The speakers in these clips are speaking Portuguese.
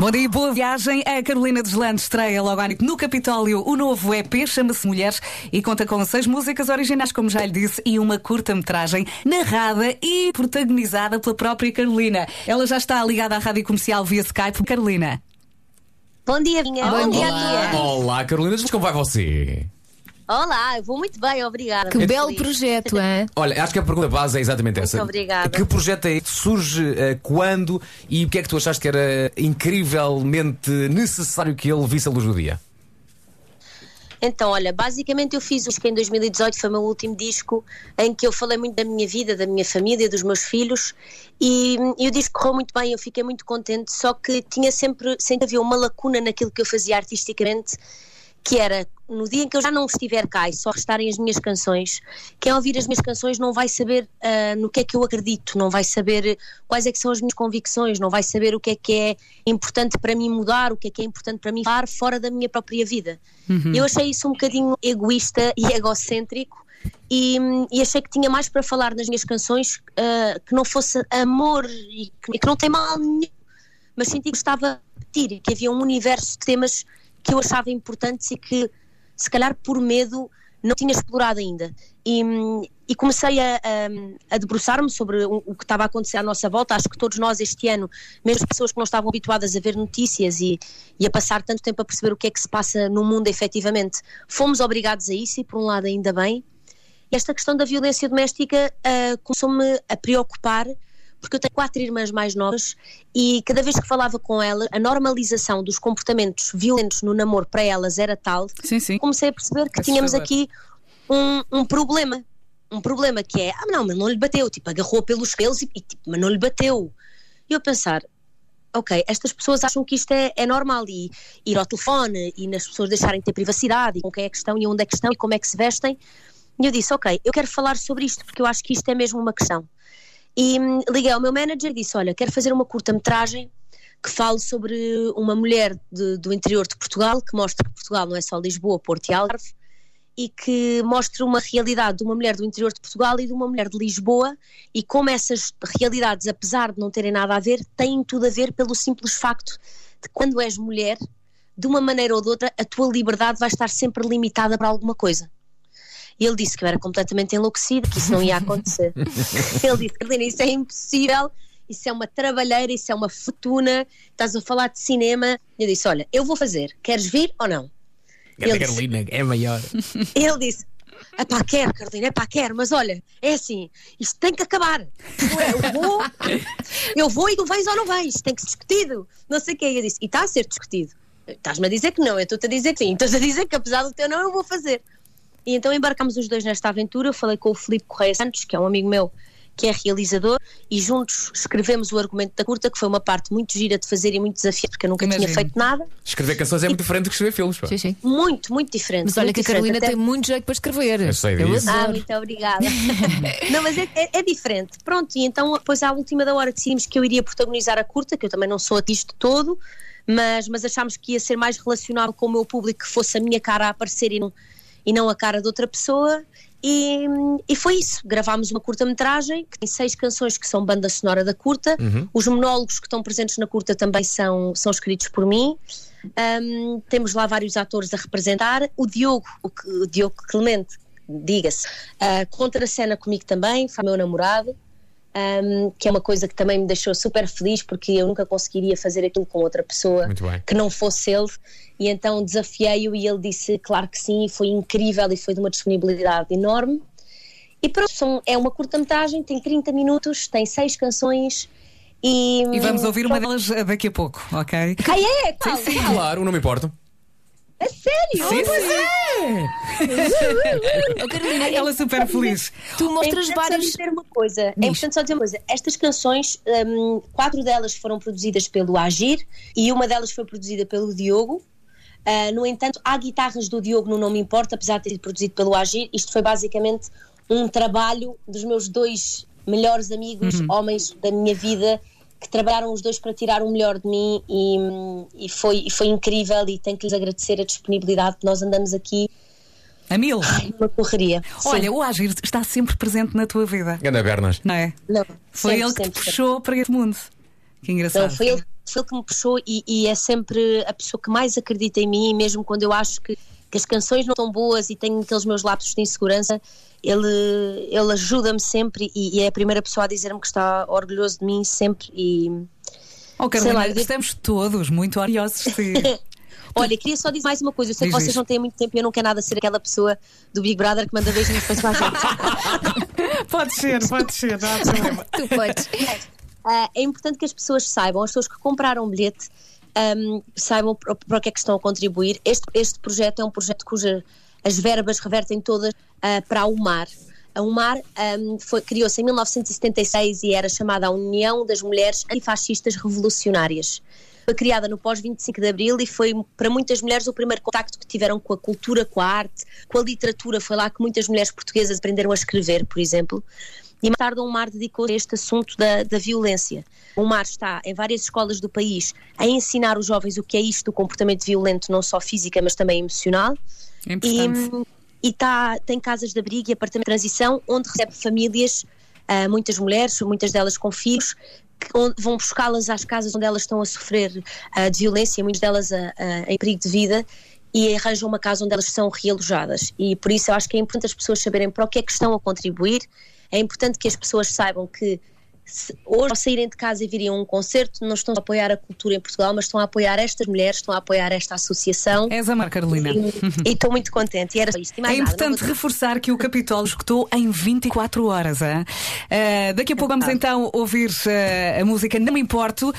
Bom dia, boa viagem. A Carolina Deslandes estreia logo no Capitólio o novo EP, chama-se Mulheres e conta com seis músicas originais, como já lhe disse, e uma curta-metragem narrada e protagonizada pela própria Carolina. Ela já está ligada à rádio comercial via Skype. Carolina. Bom dia, Vinha. Bom, Bom dia todos. Olá, Carolina, como vai você? Olá, eu vou muito bem, obrigada. Que Muito belo feliz. projeto, hein? Olha, acho que a pergunta base é exatamente essa. obrigada. Que projeto é este? Surge eh, quando e o que é que tu achaste que era incrivelmente necessário que ele visse a luz do dia? Então, olha, basicamente eu fiz o disco em 2018, foi o meu último disco, em que eu falei muito da minha vida, da minha família, dos meus filhos, e, e o disco correu muito bem, eu fiquei muito contente, só que tinha sempre, sempre havia uma lacuna naquilo que eu fazia artisticamente, que era no dia em que eu já não estiver cá e só restarem as minhas canções, quem ouvir as minhas canções não vai saber ah, no que é que eu acredito, não vai saber quais é que são as minhas convicções, não vai saber o que é que é importante para mim mudar, o que é que é importante para mim falar fora da minha própria vida. Eu achei isso um bocadinho egoísta e egocêntrico e, e achei que tinha mais para falar nas minhas canções ah, que não fosse amor e que, que não tem mal nenhum, mas senti que estava a repetir, que havia um universo de temas que eu achava importantes e que, se calhar por medo, não tinha explorado ainda. E, e comecei a, a, a debruçar-me sobre o, que estava a acontecer à nossa volta. Acho que todos nós este ano, mesmo as pessoas que não estavam habituadas a ver notícias e, e a passar tanto tempo a perceber o que é que se passa no mundo efetivamente, fomos obrigados a isso e por um lado ainda bem. Esta questão da violência doméstica ah, começou-me a preocupar porque eu tenho quatro irmãs mais novas e cada vez que falava com elas, a normalização dos comportamentos violentos no namoro para elas era tal, Sim, sim. comecei a perceber que tínhamos aqui um, um problema. Um problema que é, ah, não, mas não lhe bateu, tipo, agarrou pelos pelos e, tipo, mas não lhe bateu. E eu pensar, ok, estas pessoas acham que isto é, é normal e ir ao telefone e nas pessoas deixarem de ter privacidade e com quem é que estão e onde é que estão e como é que se vestem. E eu disse, ok, eu quero falar sobre isto porque eu acho que isto é mesmo uma questão. E hum, liguei ao meu manager e disse: Olha, quero fazer uma curta-metragem que fale sobre uma mulher de- do interior de Portugal, que mostra que Portugal não é só Lisboa, Porto e Algarve, e que mostre uma realidade de uma mulher do interior de Portugal e de uma mulher de Lisboa, e como essas realidades, apesar de não terem nada a ver, têm tudo a ver pelo simples facto de quando és mulher, de uma maneira ou de outra, a tua liberdade vai estar sempre limitada para alguma coisa. E ele disse que eu era completamente enlouquecida, que isso não ia acontecer. ele disse, Carolina, isso é impossível, isso é uma trabalheira, isso é uma fortuna, estás a falar de cinema. Eu disse, olha, eu vou fazer, queres vir ou não? Ele disse, Carolina é maior. ele disse, é pá, quero, Carolina, é pá, quero, mas olha, é assim, isto tem que acabar. É, Eu vou, eu vou e tu vens ou não vens, tem que ser discutido. Não sei o que Eu disse, e está a ser discutido. Estás-me a dizer que não, eu estou-te a dizer que sim. Estás a dizer que apesar do teu não, eu vou fazer. E então embarcamos os dois nesta aventura. Eu falei com o Filipe Correia Santos, que é um amigo meu que é realizador, e juntos escrevemos o argumento da curta, que foi uma parte muito gira de fazer e muito desafiante, porque eu nunca Imagino. tinha feito nada. Escrever canções é muito diferente do que escrever filmes. pá. Sim, sim. Muito, muito diferente. Mas olha que a. Carolina Até- tem muito jeito para escrever. Eu sei disso. Ah, adoro. muito obrigada. não, mas é, é- é diferente. Pronto, e então, depois à última da hora decidimos que eu iria protagonizar a curta, que eu também não sou artista todo, mas, mas achámos que ia ser mais relacionado com o meu público, que fosse a minha cara a aparecer e não, e não a cara de outra pessoa. E, e foi isso. Gravámos uma curta-metragem que tem seis canções que são banda sonora da curta. Os monólogos que estão presentes na curta também são, são escritos por mim. Um, temos lá vários atores a representar. O Diogo, o, o Diogo Clemente, diga-se, uh, contra a cena comigo também, foi meu namorado, um, que é uma coisa que também me deixou super feliz porque eu nunca conseguiria fazer aquilo com outra pessoa que não fosse ele. E então desafiei-o e ele disse claro que sim, e foi incrível e foi de uma disponibilidade enorme. E pronto, são- é uma curta-metragem, tem 30 minutos, tem seis canções e. E vamos ouvir uma delas eh, daqui a pouco, ok? Ah, é? Qual? Sim, claro, não me importo. É sério? Sim, sim. Oh, Carolina, Ela super feliz. tu É mostras importante vários. só dizer uma coisa. É importante só dizer uma coisa. Estas canções, hum, quatro delas foram produzidas pelo Agir e uma delas foi produzida pelo Diogo. Ah, no entanto, há guitarras do Diogo no Não Me Importa, apesar de ter sido produzido pelo Agir. Isto foi basicamente um trabalho dos meus dois melhores amigos, homens da minha vida, que trabalharam os dois para tirar o melhor de mim e, e foi, e foi incrível e tenho que lhes agradecer a disponibilidade que nós andamos aqui A mil. numa correria. Sim. Olha, o Agir está sempre presente na tua vida, Ganda Bernas. não é? Não, Foi sempre, ele que te sempre, sempre. puxou para este mundo. Que engraçado. Não, foi ele que foi ele que me puxou e, e é sempre a pessoa que mais acredita em mim, mesmo quando eu acho que, que as canções não estão boas e tenho aqueles meus lapsos de insegurança. Ele, ele ajuda-me sempre e, e é a primeira pessoa a dizer-me que está orgulhoso de mim sempre. E Oh, Carolina, lá, digo- estamos todos muito orgulhosos de olha, queria só dizer mais uma coisa. Eu sei Diz, que vocês diz. não têm muito tempo e eu não quero nada ser aquela pessoa do Big Brother que manda beijinhos para a gente. pode ser, pode ser, não há problema. Tu podes. Ah, é importante que as pessoas saibam, as pessoas que compraram o bilhete, ahm, saibam para, o que é que estão a contribuir. Este, este projeto é um projeto cujas as verbas revertem todas ah, para a UMAR. A UMAR foi- criou-se em 1976 e era chamada a União das Mulheres Antifascistas Revolucionárias. Foi criada no pós-25 de Abril e foi para muitas mulheres o primeiro contacto que tiveram com a cultura, com a arte, com a literatura. Foi lá que muitas mulheres portuguesas aprenderam a escrever, por exemplo. E mais tarde o Mar dedicou-se a este assunto da, da violência. O Mar está em várias escolas do país a ensinar os jovens o que é isto do comportamento violento, não só física, mas também emocional. É E, importante. e tá, tem casas de abrigo e apartamento de transição onde recebe famílias, ah, muitas mulheres, muitas delas com filhos, vão buscá-las às casas onde elas estão a sofrer ah, de violência, muitas delas a- a- em perigo de vida, e arranjam uma casa onde elas são realojadas. E por isso eu acho que é importante as pessoas saberem para o que é que estão a contribuir, é importante que as pessoas saibam que hoje ao saírem de casa e virem a um concerto, não estão a apoiar a cultura em Portugal, mas estão a apoiar estas mulheres, estão a apoiar esta associação. És a Mar, Carolina. E- estou muito contente. E era mais É nada, importante vou- reforçar que o Capitólio escutou em 24 horas. Ah, daqui a pouco vamos então ouvir ah, a música Não Me Importo.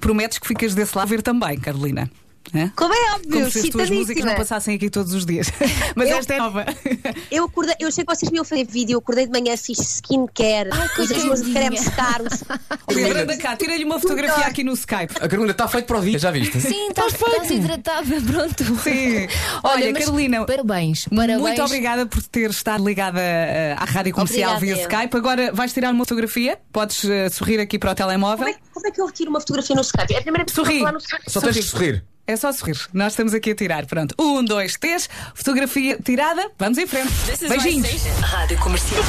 Prometes que ficas desse lado a ver também, Carolina. Hã? Como é óbvio, Como se as tuas músicas não passassem aqui todos os dias. Mas Eu- esta é nova. Eu acordei, eu achei que vocês me iam fazer vídeo, eu acordei de manhã, fiz skincare, pus as meus coitadinha. cremes caros. Olha, anda cá, tira-lhe uma fotografia aqui no Skype. A Carolina está feito para o dia, já viste? Sim, estás, estás hidratada, pronto. Sim. Olha, mas Carolina. Parabéns, parabéns. Muito obrigada por ter estado ligada eh, à rádio comercial Obrigada, via eu. Skype. Agora vais tirar uma fotografia? Podes eh, sorrir aqui para o telemóvel? Como é, como é que eu retiro uma fotografia no Skype? É a primeira pessoa Sorri. falar no Skype. Só tens de sorrir. É só sorrir. Nós estamos aqui a tirar. Pronto. Um, dois, três. Fotografia tirada. Vamos em frente. Beijinhos. Rádio Comercial.